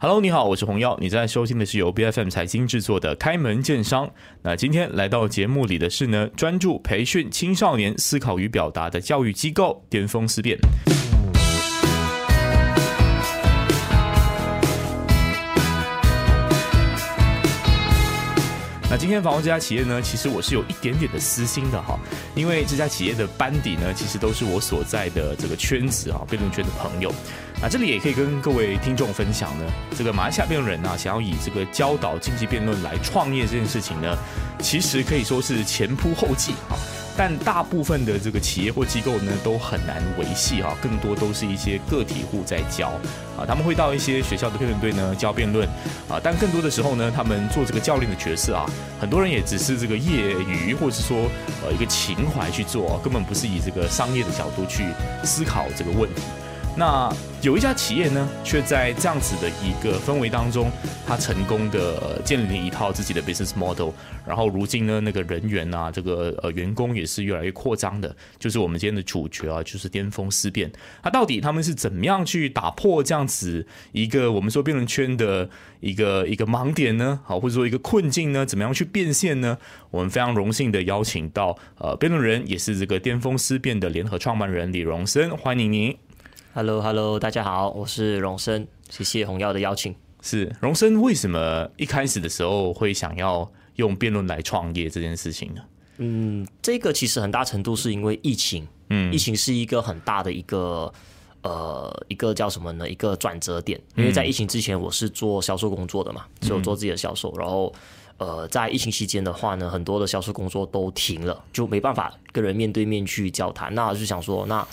Hello，你好，我是洪耀，你在收听的是由 B F M 财经制作的《开门见商》。那今天来到节目里的是呢，专注培训青少年思考与表达的教育机构——巅峰思辨。那今天访问这家企业呢，其实我是有一点点的私心的哈，因为这家企业的班底呢，其实都是我所在的这个圈子啊，辩论圈的朋友。那这里也可以跟各位听众分享呢，这个马来西亚辩论人啊，想要以这个教导经济辩论来创业这件事情呢，其实可以说是前仆后继啊。但大部分的这个企业或机构呢，都很难维系哈，更多都是一些个体户在教啊，他们会到一些学校的辩论队呢教辩论啊，但更多的时候呢，他们做这个教练的角色啊，很多人也只是这个业余或者是说呃一个情怀去做，根本不是以这个商业的角度去思考这个问题。那有一家企业呢，却在这样子的一个氛围当中，他成功的建立了一套自己的 business model，然后如今呢，那个人员啊，这个呃员工也是越来越扩张的，就是我们今天的主角啊，就是巅峰思辨。那到底他们是怎么样去打破这样子一个我们说辩论圈的一个一个盲点呢？好，或者说一个困境呢？怎么样去变现呢？我们非常荣幸的邀请到呃辩论人，也是这个巅峰思辨的联合创办人李荣生，欢迎您。Hello，Hello，大家好，我是荣生，谢谢红耀的邀请。是荣生，为什么一开始的时候会想要用辩论来创业这件事情呢？嗯，这个其实很大程度是因为疫情，嗯，疫情是一个很大的一个呃一个叫什么呢？一个转折点。因为在疫情之前，我是做销售工作的嘛，只有做自己的销售。然后呃，在疫情期间的话呢，很多的销售工作都停了，就没办法跟人面对面去交谈。那就想说，那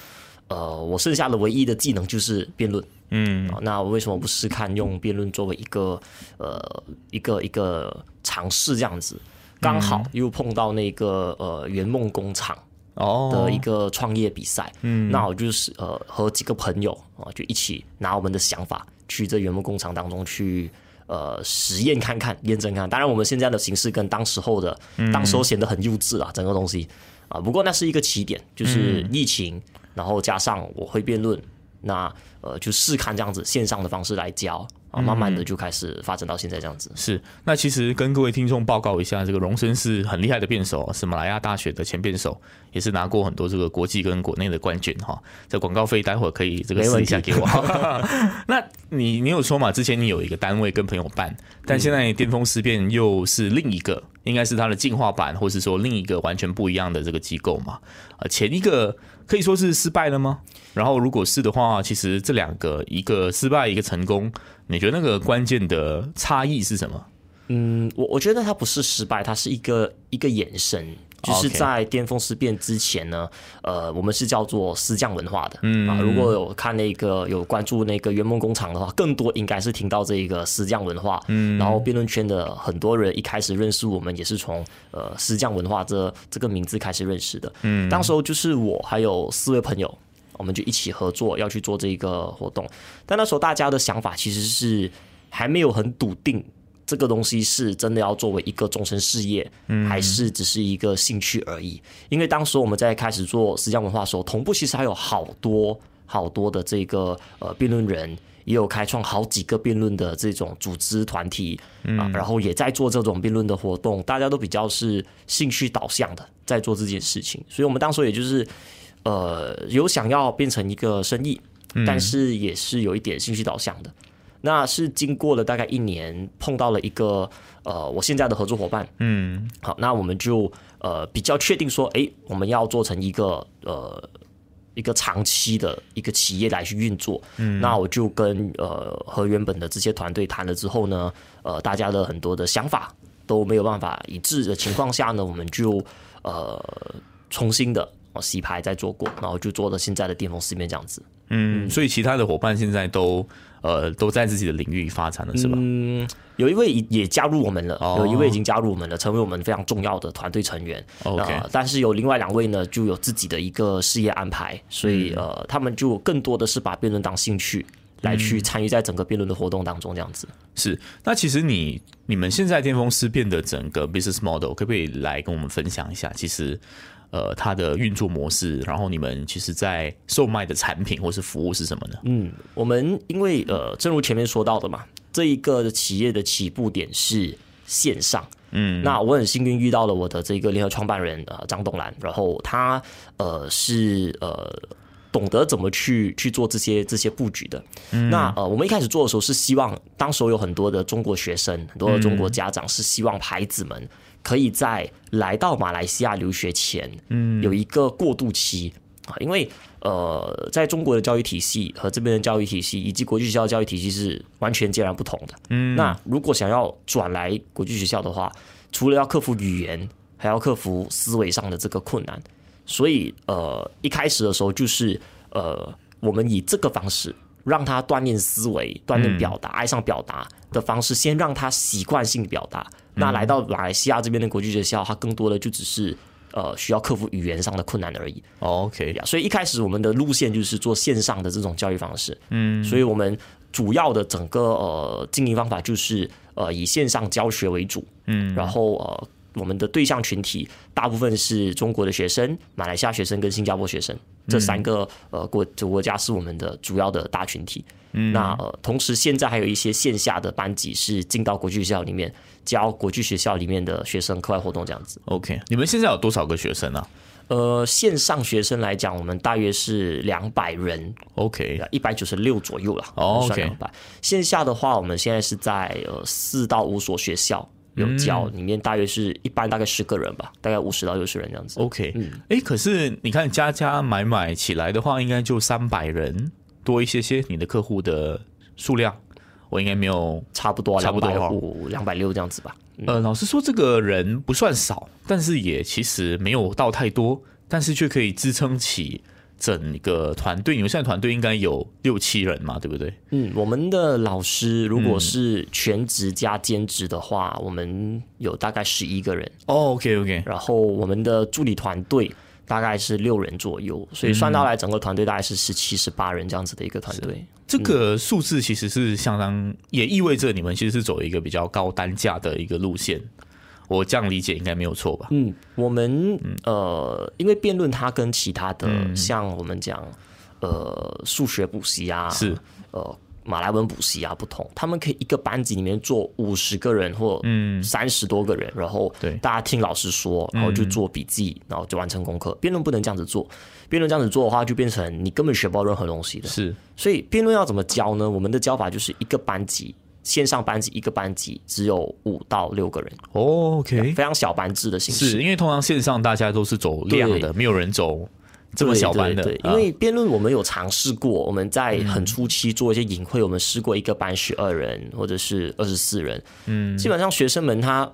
呃，我剩下的唯一的技能就是辩论，嗯，那我为什么不试看用辩论作为一个呃一个一个尝试这样子？刚好又碰到那个呃圆梦工厂哦的一个创业比赛，嗯，那我就是呃和几个朋友啊就一起拿我们的想法去这圆梦工厂当中去呃实验看看验证看。当然，我们现在的形式跟当时候的当时候显得很幼稚啊，整个东西啊，不过那是一个起点，就是疫情。然后加上我会辩论，那呃就试看这样子线上的方式来教啊，慢慢的就开始发展到现在这样子。是，那其实跟各位听众报告一下，这个荣生是很厉害的辩手，是马来亚大学的前辩手，也是拿过很多这个国际跟国内的冠军哈。这广告费待会儿可以这个私一下给我。那你你有说嘛？之前你有一个单位跟朋友办，但现在巅峰思辨又是另一个，应该是它的进化版，或是说另一个完全不一样的这个机构嘛？呃，前一个。可以说是失败了吗？然后如果是的话，其实这两个一个失败，一个成功，你觉得那个关键的差异是什么？嗯，我我觉得它不是失败，它是一个一个延伸。就是在巅峰思变之前呢，呃，我们是叫做思匠文化的。嗯啊，如果有看那个有关注那个圆梦工厂的话，更多应该是听到这一个思匠文化。嗯，然后辩论圈的很多人一开始认识我们，也是从呃思匠文化这这个名字开始认识的。嗯，当时候就是我还有四位朋友，我们就一起合作要去做这个活动，但那时候大家的想法其实是还没有很笃定。这个东西是真的要作为一个终身事业，还是只是一个兴趣而已？因为当时我们在开始做思想文化的时候，同步其实还有好多好多的这个呃辩论人，也有开创好几个辩论的这种组织团体啊，然后也在做这种辩论的活动，大家都比较是兴趣导向的在做这件事情，所以我们当时也就是呃有想要变成一个生意，但是也是有一点兴趣导向的。那是经过了大概一年，碰到了一个呃，我现在的合作伙伴，嗯，好，那我们就呃比较确定说，哎，我们要做成一个呃一个长期的一个企业来去运作，嗯，那我就跟呃和原本的这些团队谈了之后呢，呃，大家的很多的想法都没有办法一致的情况下呢，我们就呃重新的洗牌再做过，然后就做了现在的巅峰四面这样子，嗯，所以其他的伙伴现在都。呃，都在自己的领域发展了，是吧？嗯，有一位也加入我们了，有一位已经加入我们了，成为我们非常重要的团队成员。OK，但是有另外两位呢，就有自己的一个事业安排，所以呃，他们就更多的是把辩论当兴趣来去参与在整个辩论的活动当中，这样子。是，那其实你你们现在巅峰思辨的整个 business model 可不可以来跟我们分享一下？其实，呃，它的运作模式，然后你们其实在售卖的产品或是服务是什么呢？嗯，我们因为呃，正如前面说到的嘛，这一个企业的起步点是线上。嗯，那我很幸运遇到了我的这个联合创办人呃张东兰，然后他呃是呃。懂得怎么去去做这些这些布局的，那呃，我们一开始做的时候是希望，当时有很多的中国学生，很多的中国家长是希望孩子们可以在来到马来西亚留学前，嗯，有一个过渡期。啊，因为呃，在中国的教育体系和这边的教育体系以及国际学校教育体系是完全截然不同的，嗯，那如果想要转来国际学校的话，除了要克服语言，还要克服思维上的这个困难。所以，呃，一开始的时候就是，呃，我们以这个方式让他锻炼思维、锻炼表达、爱上表达的方式，先让他习惯性表达。那来到马来西亚这边的国际学校，他更多的就只是，呃，需要克服语言上的困难而已。OK，所以一开始我们的路线就是做线上的这种教育方式。嗯，所以我们主要的整个呃经营方法就是，呃，以线上教学为主。嗯，然后呃。我们的对象群体大部分是中国的学生、马来西亚学生跟新加坡学生这三个呃国国家是我们的主要的大群体。嗯那呃，同时现在还有一些线下的班级是进到国际学校里面教国际学校里面的学生课外活动这样子。OK，你们现在有多少个学生呢？呃，线上学生来讲，我们大约是两百人。OK，一百九十六左右了。OK，两百。线下的话，我们现在是在呃四到五所学校。有教，里面大约是一般大概十个人吧，大概五十到六十人这样子。OK，嗯，哎，可是你看加加买买起来的话，应该就三百人多一些些。你的客户的数量，我应该没有差不多，差不多五两百六这样子吧。呃，老实说，这个人不算少，但是也其实没有到太多，但是却可以支撑起。整个团队，你们现在团队应该有六七人嘛，对不对？嗯，我们的老师如果是全职加兼职的话，我们有大概十一个人。哦，OK OK。然后我们的助理团队大概是六人左右，所以算到来整个团队大概是十七、十八人这样子的一个团队。这个数字其实是相当，也意味着你们其实是走一个比较高单价的一个路线。我这样理解应该没有错吧？嗯，我们呃，因为辩论它跟其他的像我们讲呃数学补习啊，是呃马来文补习啊不同，他们可以一个班级里面坐五十个人或嗯三十多个人，然后对大家听老师说，然后就做笔记，然后就完成功课。辩论不能这样子做，辩论这样子做的话，就变成你根本学不到任何东西的。是，所以辩论要怎么教呢？我们的教法就是一个班级。线上班级一个班级只有五到六个人哦，OK，非常小班制的形式。是因为通常线上大家都是走量的，没有人走这么小班的。因为辩论我们有尝试过，我们在很初期做一些隐晦，我们试过一个班十二人或者是二十四人，嗯，基本上学生们他。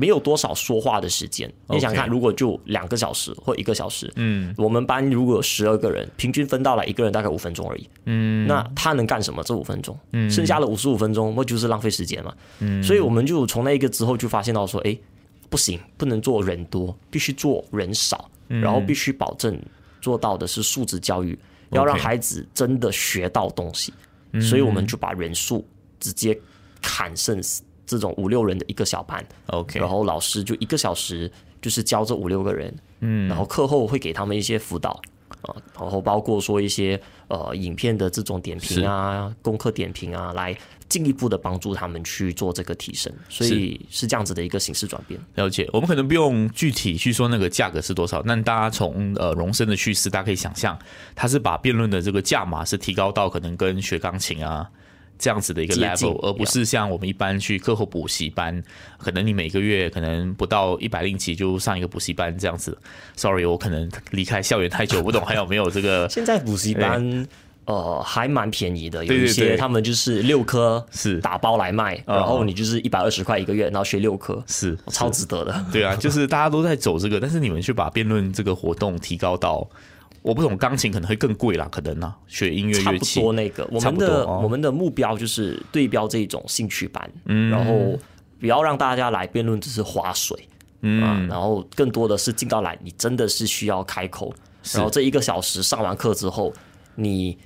没有多少说话的时间，你想看，如果就两个小时或一个小时，嗯，我们班如果有十二个人，平均分到了一个人大概五分钟而已，嗯，那他能干什么？这五分钟，嗯，剩下的五十五分钟，不就是浪费时间嘛，嗯，所以我们就从那一个之后就发现到说，哎，不行，不能做人多，必须做人少，然后必须保证做到的是素质教育，要让孩子真的学到东西，所以我们就把人数直接砍剩死。这种五六人的一个小班，OK，然后老师就一个小时就是教这五六个人，嗯，然后课后会给他们一些辅导。啊，然后包括说一些呃影片的这种点评啊，功课点评啊，来进一步的帮助他们去做这个提升，所以是。这样子的一个形式转变。了解，我们可能不用具体去说那个价格是多少，但大家从呃荣升的叙事，大家可以想象，他是把辩论的这个价码是提高到可能跟学钢琴啊。这样子的一个 level，而不是像我们一般去课后补习班，可能你每个月可能不到一百零几就上一个补习班这样子。Sorry，我可能离开校园太久，不懂 还有没有这个。现在补习班呃还蛮便宜的，有一些他们就是六科是打包来卖，然后你就是一百二十块一个月，然后学六科是超值得的。对啊，就是大家都在走这个，但是你们去把辩论这个活动提高到。我不懂钢琴可能会更贵啦，可能呢，学音乐乐器差不多那个。我们的我们的目标就是对标这种兴趣班，嗯然后不要让大家来辩论只是划水，嗯，然后更多的是进到来，你真的是需要开口，然后这一个小时上完课之后，你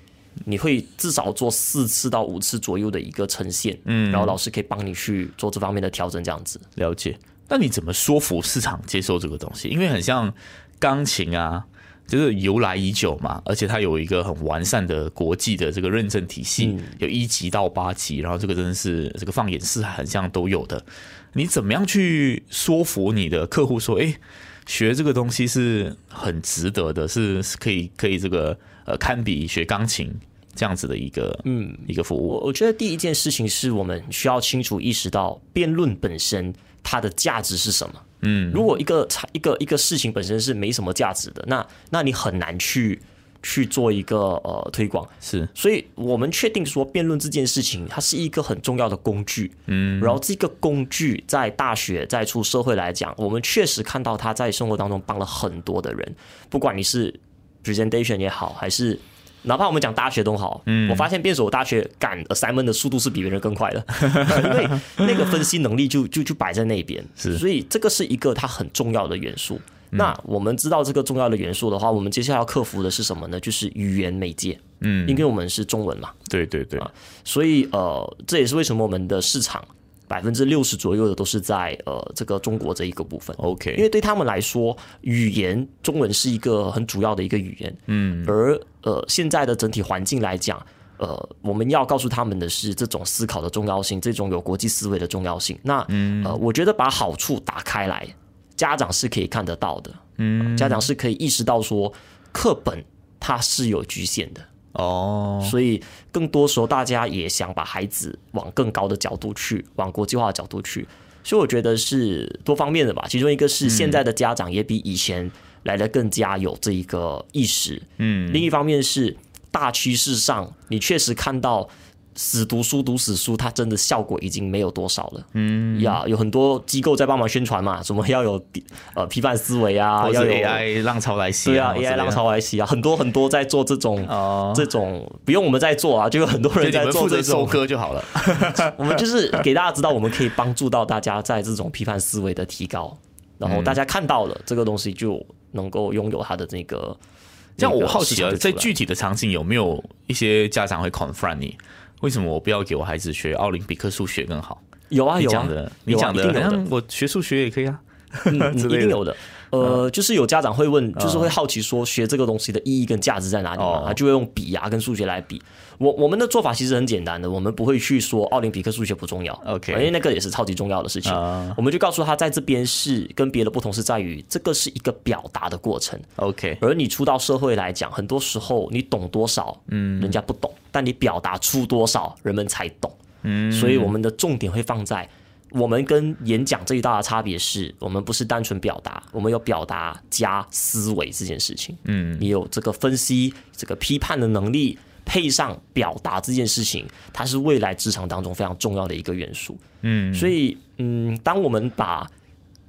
你会至少做四次到五次左右的一个呈现，嗯，然后老师可以帮你去做这方面的调整，这样子。了解。那你怎么说服市场接受这个东西？因为很像钢琴啊，就是由来已久嘛，而且它有一个很完善的国际的这个认证体系，有一级到八级，然后这个真的是这个放眼四海，很像都有的。你怎么样去说服你的客户说，哎，学这个东西是很值得的，是可以可以这个呃堪比学钢琴这样子的一个嗯一个服务？我我觉得第一件事情是我们需要清楚意识到辩论本身。它的价值是什么？嗯，如果一个一个一个事情本身是没什么价值的，那那你很难去去做一个呃推广。是，所以我们确定说辩论这件事情，它是一个很重要的工具。嗯，然后这个工具在大学在出社会来讲，我们确实看到它在生活当中帮了很多的人，不管你是 presentation 也好，还是。哪怕我们讲大学都好，嗯，我发现辩手大学赶 assignment 的速度是比别人更快的，因为那个分析能力就就就摆在那边，是，所以这个是一个它很重要的元素。那我们知道这个重要的元素的话，我们接下来要克服的是什么呢？就是语言媒介，嗯，因为我们是中文嘛，对对对，所以呃，这也是为什么我们的市场。百分之六十左右的都是在呃这个中国这一个部分，OK，因为对他们来说，语言中文是一个很主要的一个语言，嗯，而呃现在的整体环境来讲，呃我们要告诉他们的是这种思考的重要性，这种有国际思维的重要性。那呃我觉得把好处打开来，家长是可以看得到的，嗯，家长是可以意识到说课本它是有局限的。哦，所以更多时候大家也想把孩子往更高的角度去，往国际化的角度去，所以我觉得是多方面的吧。其中一个是现在的家长也比以前来的更加有这一个意识，嗯，另一方面是大趋势上，你确实看到。死读书读死书，它真的效果已经没有多少了。嗯，呀，有很多机构在帮忙宣传嘛，什么要有呃批判思维啊，要有 AI 浪潮来袭，对啊，AI 浪潮来袭啊，很多很多在做这种这种，不用我们在做啊，就有很多人在做这种收割就好了。我们就是给大家知道，我们可以帮助到大家在这种批判思维的提高，然后大家看到了这个东西，就能够拥有他的那个。这样我好奇啊，在具体的场景有没有一些家长会 confront 你？为什么我不要给我孩子学奥林匹克数学更好？有啊，有啊，你讲的，好像我学数学也可以啊，一定有的。呃，就是有家长会问，就是会好奇说，学这个东西的意义跟价值在哪里嘛？他就会用笔啊跟数学来比。我我们的做法其实很简单的，我们不会去说奥林匹克数学不重要，OK，因为那个也是超级重要的事情。我们就告诉他，在这边是跟别的不同是在于，这个是一个表达的过程，OK。而你出到社会来讲，很多时候你懂多少，嗯，人家不懂，但你表达出多少，人们才懂。嗯，所以我们的重点会放在。我们跟演讲最大的差别是，我们不是单纯表达，我们有表达加思维这件事情。嗯，你有这个分析、这个批判的能力，配上表达这件事情，它是未来职场当中非常重要的一个元素。嗯，所以，嗯，当我们把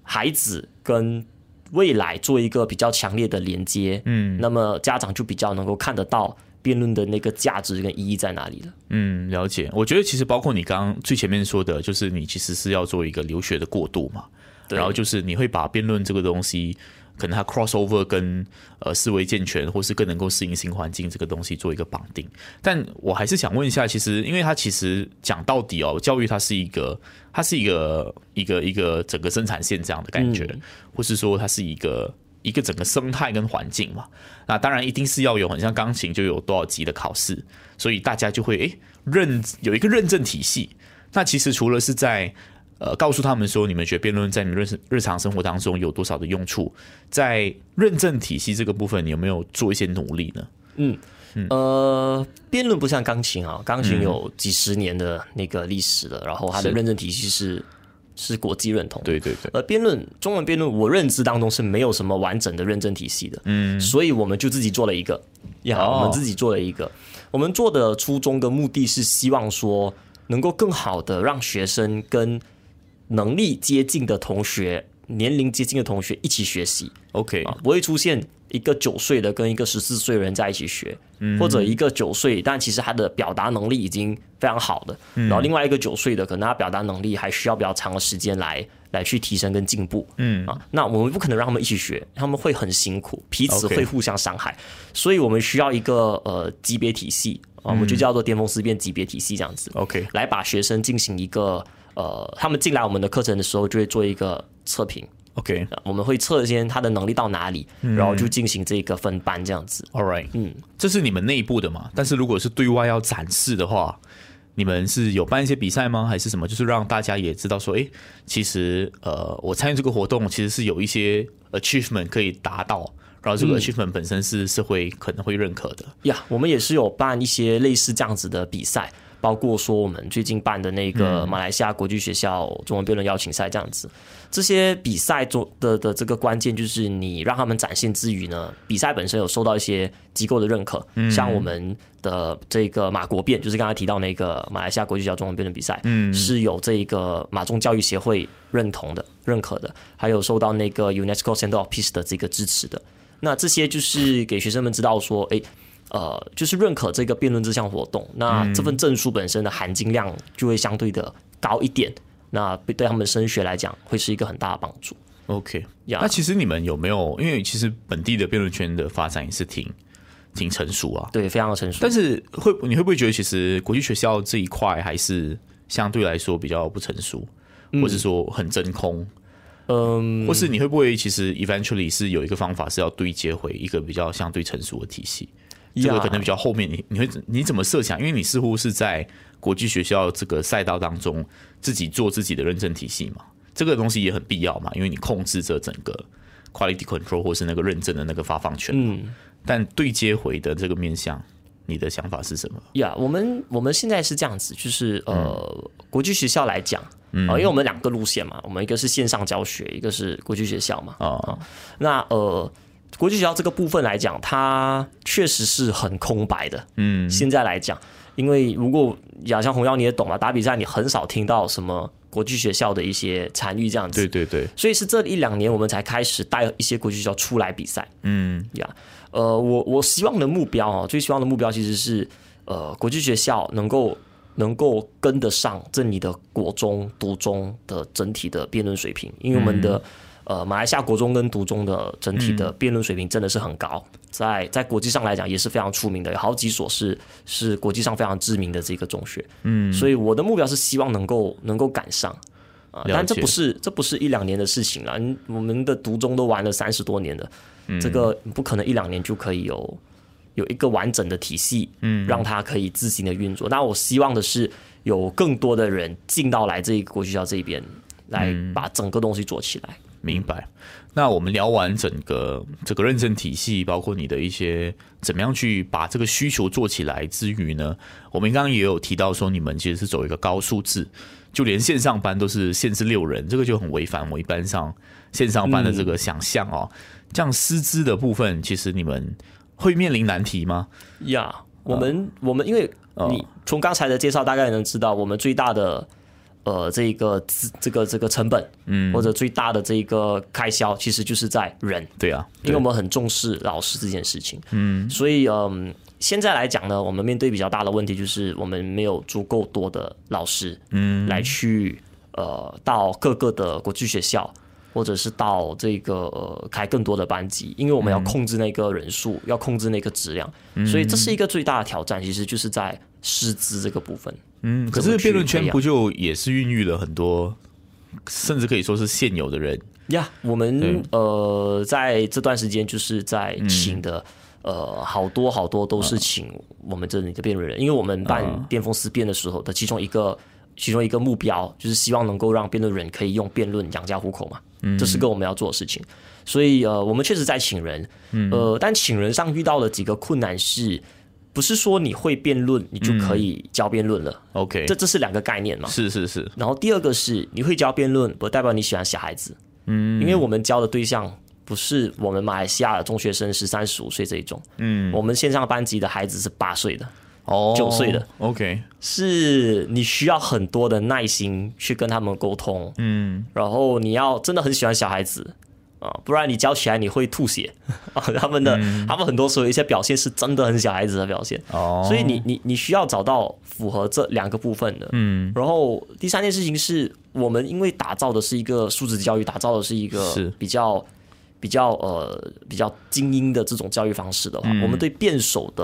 孩子跟未来做一个比较强烈的连接，嗯，那么家长就比较能够看得到。辩论的那个价值跟意义在哪里了？嗯，了解。我觉得其实包括你刚刚最前面说的，就是你其实是要做一个留学的过渡嘛。然后就是你会把辩论这个东西，可能它 cross over 跟呃思维健全，或是更能够适应新环境这个东西做一个绑定。但我还是想问一下，其实因为它其实讲到底哦，教育它是一个，它是一个一个一个整个生产线这样的感觉，或是说它是一个。一个整个生态跟环境嘛，那当然一定是要有，很像钢琴就有多少级的考试，所以大家就会诶认有一个认证体系。那其实除了是在呃告诉他们说你们学辩论在你们日日常生活当中有多少的用处，在认证体系这个部分，你有没有做一些努力呢？嗯呃，辩论不像钢琴啊，钢琴有几十年的那个历史了，然后它的认证体系是。是国际认同，对对对。而辩论中文辩论，我认知当中是没有什么完整的认证体系的，嗯，所以我们就自己做了一个，呀，我们自己做了一个。我们做的初衷跟目的是希望说，能够更好的让学生跟能力接近的同学、年龄接近的同学一起学习，OK，不会出现。一个九岁的跟一个十四岁的人在一起学，或者一个九岁，但其实他的表达能力已经非常好的，然后另外一个九岁的，可能他表达能力还需要比较长的时间来来去提升跟进步。嗯。啊，那我们不可能让他们一起学，他们会很辛苦，彼此会互相伤害，所以我们需要一个呃级别体系，啊，我们就叫做巅峰思辨级别体系这样子。OK，来把学生进行一个呃，他们进来我们的课程的时候，就会做一个测评。OK，我们会测一些他的能力到哪里，然后就进行这个分班这样子。All right，嗯，这是你们内部的嘛？但是如果是对外要展示的话，你们是有办一些比赛吗？还是什么？就是让大家也知道说，哎，其实呃，我参与这个活动其实是有一些 achievement 可以达到，然后这个 achievement 本身是社会可能会认可的。呀我们也是有办一些类似这样子的比赛，包括说我们最近办的那个马来西亚国际学校中文辩论邀请赛这样子。这些比赛中的的这个关键就是你让他们展现之余呢，比赛本身有受到一些机构的认可，像我们的这个马国辩，就是刚才提到那个马来西亚国际学校中文辩论比赛，嗯，是有这个马中教育协会认同的、认可的，还有受到那个 UNESCO Center of Peace 的这个支持的。那这些就是给学生们知道说，诶，呃，就是认可这个辩论这项活动，那这份证书本身的含金量就会相对的高一点，那对他们升学来讲会是一个很大的帮助。OK，呀那其实你们有没有？因为其实本地的辩论圈的发展也是挺挺成熟啊。对，非常的成熟。但是会你会不会觉得，其实国际学校这一块还是相对来说比较不成熟，或者说很真空？嗯，或是你会不会其实 eventually 是有一个方法是要对接回一个比较相对成熟的体系？这个可能比较后面你你会你怎么设想？因为你似乎是在国际学校这个赛道当中自己做自己的认证体系嘛，这个东西也很必要嘛，因为你控制着整个 quality control 或是那个认证的那个发放权。嗯，但对接回的这个面向，你的想法是什么？呀我们我们现在是这样子，就是呃，国际学校来讲，嗯、因为我们两个路线嘛，我们一个是线上教学，一个是国际学校嘛，啊、那呃，国际学校这个部分来讲，它确实是很空白的。嗯，现在来讲，因为如果亚像红妖你也懂嘛，打比赛你很少听到什么国际学校的一些参与这样子。对对对，所以是这一两年我们才开始带一些国际学校出来比赛嗯呀。呃，我我希望的目标哦，最希望的目标其实是呃，国际学校能够能够跟得上这里的国中、读中的整体的辩论水平，因为我们的、呃马来西亚国中跟读中的整体的辩论水平真的是很高，在在国际上来讲也是非常出名的，有好几所是是国际上非常知名的这个中学，嗯，所以我的目标是希望能够能够赶上。啊，但这不是这不是一两年的事情了，嗯我们的读中都玩了三十多年了，这个不可能一两年就可以有有一个完整的体系，嗯，让它可以自行的运作。那我希望的是有更多的人进到来这个国际学校这边，来把整个东西做起来。明白。那我们聊完整个这个认证体系，包括你的一些怎么样去把这个需求做起来之余呢，我们刚刚也有提到说，你们其实是走一个高数字，就连线上班都是限制六人，这个就很违反我一般上线上班的这个想象哦。这样师资的部分，其实你们会面临难题吗？呀、我们、我们因为哦你从刚才的介绍大概能知道，我们最大的呃这个这个这个成本，嗯，或者最大的这个开销，其实就是在人。对啊，因为我们很重视老师这件事情，嗯，所以嗯，现在来讲呢，我们面对比较大的问题就是我们没有足够多的老师，嗯，来去呃到各个的国际学校，或者是到这个呃开更多的班级，因为我们要控制那个人数，要控制那个质量，所以这是一个最大的挑战，其实就是在师资这个部分。嗯，可是辩论圈不就也是孕育了很多，甚至可以说是现有的人，呀我们呃在这段时间就是在请的、呃好多好多都是请我们这里的辩论人，因为我们办巅峰思辨的时候的其中一个其中一个目标就是希望能够让辩论人可以用辩论养家糊口嘛，嗯这是个我们要做的事情。所以呃，我们确实在请人，呃，但请人上遇到的几个困难是。不是说你会辩论，你就可以教辩论了，OK，这这是两个概念嘛？是是是，然后第二个是你会教辩论，不代表你喜欢小孩子，嗯，因为我们教的对象不是我们马来西亚的中学生是三十五岁这一种，嗯，我们线上班级的孩子是八岁的，哦，九岁的，OK，是你需要很多的耐心去跟他们沟通，嗯，然后你要真的很喜欢小孩子。啊，不然你教起来你会吐血。啊！他们的、他们很多时候一些表现是真的很小孩子的表现，哦，所以你你你需要找到符合这两个部分的，嗯，然后第三件事情是我们因为打造的是一个素质教育，打造的是一个是。比较比较呃比较精英的这种教育方式的话，我们对辩手的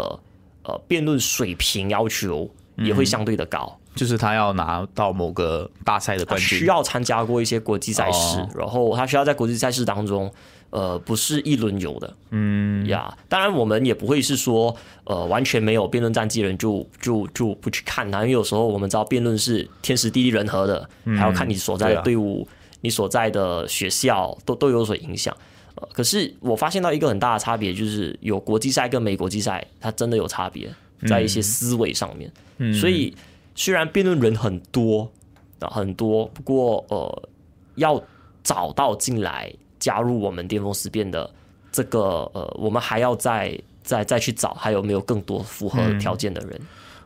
呃辩论水平要求也会相对的高。就是他要拿到某个大赛的冠军，需要参加过一些国际赛事，然后他需要在国际赛事当中，呃，不是一轮游的，嗯。呀。当然，我们也不会是说，呃，完全没有辩论战绩人就就就不去看他，因为有时候我们知道辩论是天时地利人和的，还要看你所在的队伍、你所在的学校都都有所影响。呃，可是我发现到一个很大的差别，就是有国际赛跟没国际赛，它真的有差别在一些思维上面，所以。虽然辩论人很多很多，不过呃，要找到进来加入我们巅峰思辨的这个呃，我们还要再再再去找，还有没有更多符合条件的人？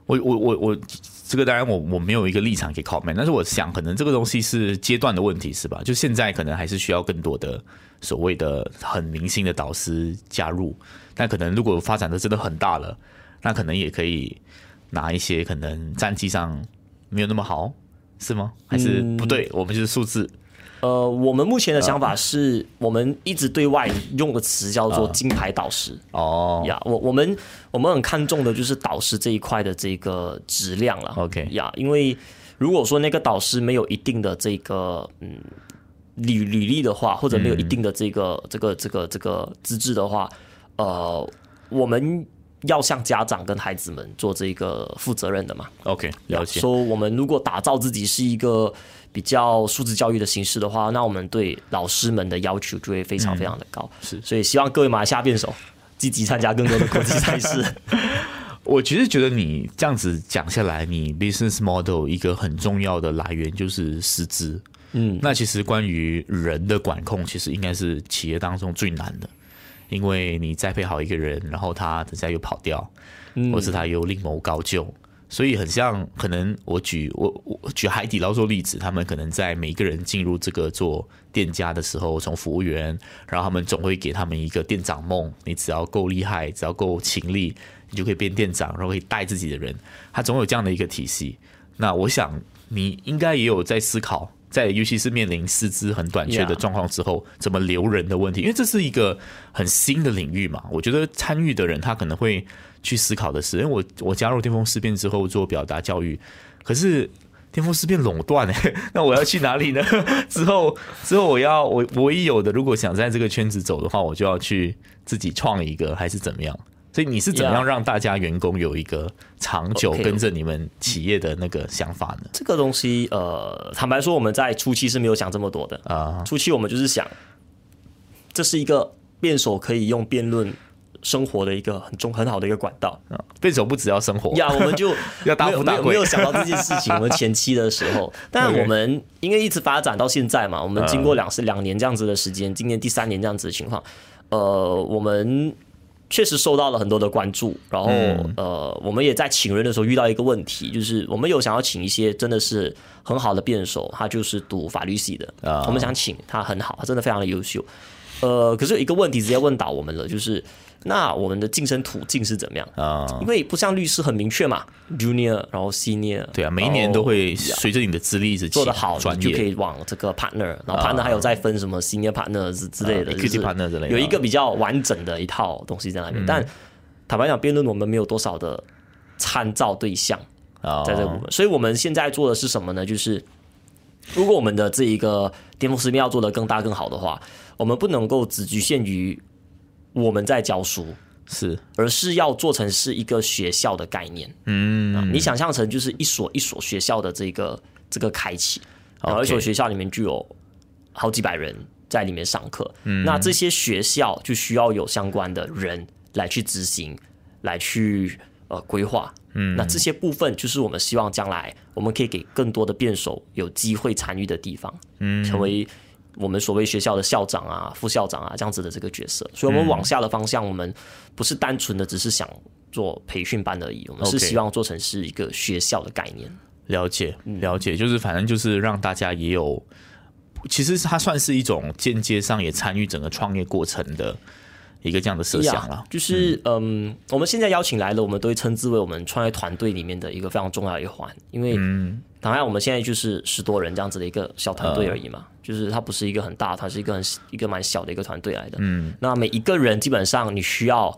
我我我我，这个当然我我没有一个立场可以 comment，但是我想可能这个东西是阶段的问题，是吧？就现在可能还是需要更多的所谓的很明星的导师加入，但可能如果发展的真的很大了，那可能也可以。拿一些可能战绩上没有那么好，是吗？还是不对？我们就是数字。呃，我们目前的想法是我们一直对外用的词叫做金牌导师。哦，呀，我我们我们很看重的就是导师这一块的这个质量了。OK，呀，因为如果说那个导师没有一定的这个嗯履履历的话，或者没有一定的这个这个这个这个资质的话，呃，我们。要向家长跟孩子们做这个负责任的嘛？OK，了解。说我们如果打造自己是一个比较素质教育的形式的话，那我们对老师们的要求就会非常非常的高。是，所以希望各位马来西亚辩手积极参加更多的 国际赛事。我其实觉得你这样子讲下来，你 business model 一个很重要的来源就是师资。嗯，那其实关于人的管控，其实应该是企业当中最难的。因为你栽培好一个人，然后他等下又跑掉，或是他又另谋高就，所以很像可能我举我我举海底捞做例子，他们可能在每个人进入这个做店家的时候，从服务员，然后他们总会给他们一个店长梦，你只要够厉害，只要够勤力，你就可以变店长，然后可以带自己的人，他总有这样的一个体系。那我想你应该也有在思考。在尤其是面临师资很短缺的状况之后，怎么留人的问题？因为这是一个很新的领域嘛。我觉得参与的人他可能会去思考的是：因为我我加入巅峰思辨之后做表达教育，可是巅峰思变垄断哎，那我要去哪里呢？之后之后我要我唯一有的，如果想在这个圈子走的话，我就要去自己创一个，还是怎么样？所以你是怎么样让大家员工有一个长久跟着你们企业的那个想法呢？这个东西，呃，坦白说，我们在初期是没有想这么多的啊。初期我们就是想，这是一个辩手可以用辩论生活的一个很重很好的一个管道啊。辩手不只要生活呀，我们就 要大富大贵。没有想到这件事情，我们前期的时候，但我们因为一直发展到现在嘛，我们经过两是两年这样子的时间，今年第三年这样子的情况，呃，我们。确实受到了很多的关注，然后呃，我们也在请人的时候遇到一个问题，就是我们有想要请一些真的是很好的辩手，他就是读法律系的，我们想请他很好，他真的非常的优秀，呃，可是有一个问题直接问倒我们了，就是。那我们的晋升途径是怎么样啊？因为不像律师很明确嘛，junior，然后 senior，对啊，每一年都会随着你的资历一直做得好，就可以往这个 partner，然后 partner 还有再分什么 senior partner 之之类的，equity partner 之类的，有一个比较完整的一套东西在那边。但坦白讲，辩论我们没有多少的参照对象在这个部分，所以我们现在做的是什么呢？就是如果我们的这一个巅峰师面要做的更大更好的话，我们不能够只局限于。我们在教书是，而是要做成是一个学校的概念。嗯，你想象成就是一所一所学校的这个这个开启，然后一所学校里面就有好几百人在里面上课。嗯，那这些学校就需要有相关的人来去执行，来去呃规划。嗯，那这些部分就是我们希望将来我们可以给更多的辩手有机会参与的地方。嗯，成为。我们所谓学校的校长啊、副校长啊这样子的这个角色，所以我们往下的方向，我们不是单纯的只是想做培训班而已，我们是希望做成是一个学校的概念。了解，了解，就是反正就是让大家也有，其实它算是一种间接上也参与整个创业过程的一个这样的设想了。就是嗯，我们现在邀请来了，我们都会称之为我们创业团队里面的一个非常重要的一环，因为当然我们现在就是十多人这样子的一个小团队而已嘛。就是它不是一个很大，它是一个很一个蛮小的一个团队来的。嗯，那每一个人基本上你需要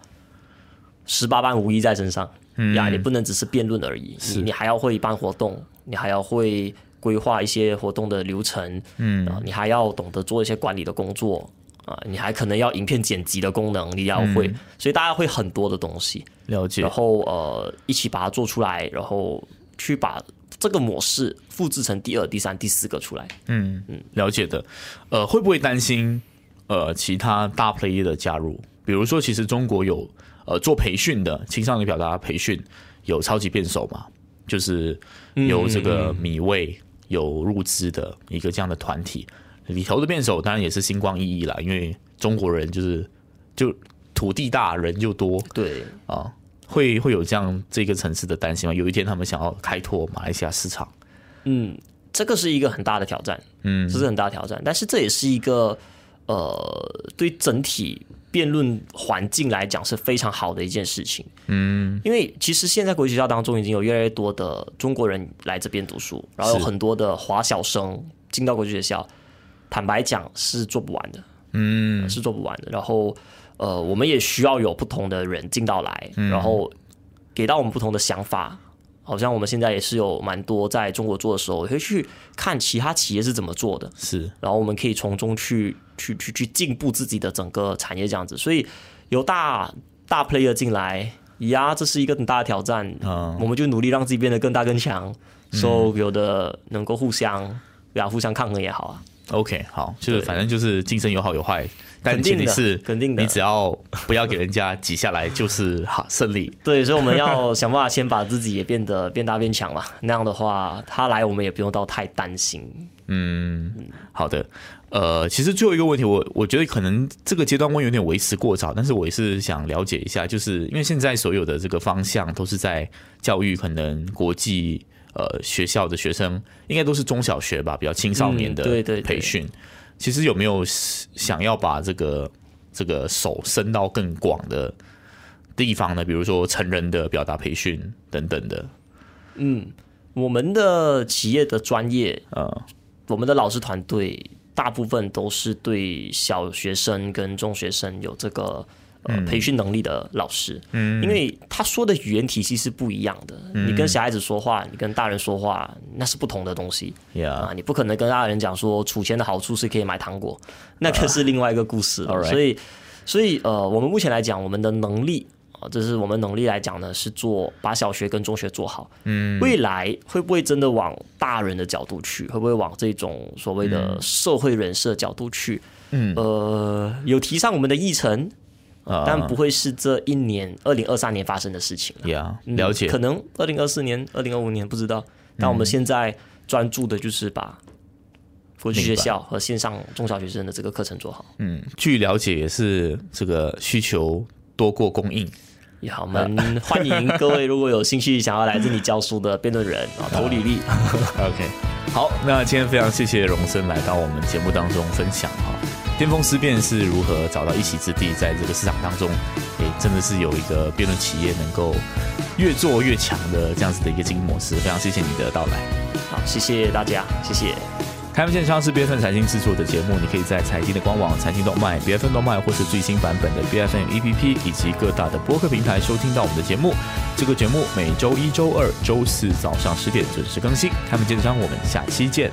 十八般武艺在身上。呀，你不能只是辩论而已，你你还要会办活动，你还要会规划一些活动的流程，嗯，你还要懂得做一些管理的工作啊，你还可能要影片剪辑的功能你要会，所以大家会很多的东西。了解，然后呃一起把它做出来，然后去把这个模式复制成第二、第三、第四个出来，嗯嗯，了解的，呃，会不会担心呃其他大 play 的加入？比如说，其实中国有呃做培训的青少年表达培训，有超级辩手嘛，就是有这个米味有入资的一个这样的团体，里头的辩手当然也是星光熠熠啦，因为中国人就是就土地大人就多，对。啊，会会有这样这个层次的担心吗？有一天他们想要开拓马来西亚市场，嗯，这个是一个很大的挑战，嗯，这是很大的挑战，但是这也是一个呃对整体。辩论环境来讲是非常好的一件事情，嗯，因为其实现在国际学校当中已经有越来越多的中国人来这边读书，然后有很多的华小生进到国际学校，坦白讲是做不完的，嗯，是做不完的。然后，呃，我们也需要有不同的人进到来，然后给到我们不同的想法。好像我们现在也是有蛮多在中国做的时候，会去看其他企业是怎么做的，是，然后我们可以从中去去去去进步自己的整个产业这样子。所以有大大 player 进来，呀，这是一个很大的挑战。嗯，我们就努力让自己变得更大更强，所有的能够互相呀互相抗衡也好啊。OK，好，就是反正就是竞争有好有坏。但前提是肯定的，你只要不要给人家挤下来，就是好胜利。对，所以我们要想办法先把自己也变得变大变强嘛。那样的话，他来我们也不用到太担心。嗯，好的。呃，其实最后一个问题，我我觉得可能这个阶段问有点为时过早，但是我也是想了解一下，就是因为现在所有的这个方向都是在教育，可能国际呃学校的学生应该都是中小学吧，比较青少年的培训。其实有没有想要把这个这个手伸到更广的地方呢？比如说成人的表达培训等等的。嗯，我们的企业的专业，呃，我们的老师团队大部分都是对小学生跟中学生有这个。培训能力的老师，嗯，因为他说的语言体系是不一样的。你跟小孩子说话，你跟大人说话，那是不同的东西。啊，你不可能跟大人讲说储钱的好处是可以买糖果，那可是另外一个故事。所以，所以呃，我们目前来讲，我们的能力啊，这是我们能力来讲呢，是做把小学跟中学做好。嗯，未来会不会真的往大人的角度去？会不会往这种所谓的社会人设角度去？嗯，呃，有提上我们的议程。但不会是这一年二零二三年发生的事情了。了解，可能二零二四年、二零二五年不知道。但我们现在专注的就是把国际学校和线上中小学生的这个课程做好。嗯，据了解也是这个需求多过供应。也好，我们欢迎各位如果有兴趣想要来这里教书的辩论人啊，投履历。OK，好，那今天非常谢谢荣生来到我们节目当中分享哈。巅峰思辨是如何找到一席之地，在这个市场当中，诶，真的是有一个辩论企业能够越做越强的这样子的一个经营模式。非常谢谢你的到来，好，谢谢大家，谢谢。开门见山是 B F N 财经制作的节目，你可以在财经的官网财经动脉 B F N 动脉，或是最新版本的 B F N A P P 以及各大的播客平台收听到我们的节目。这个节目每周一、周二、周四早上十点准时更新。开门见山，我们下期见。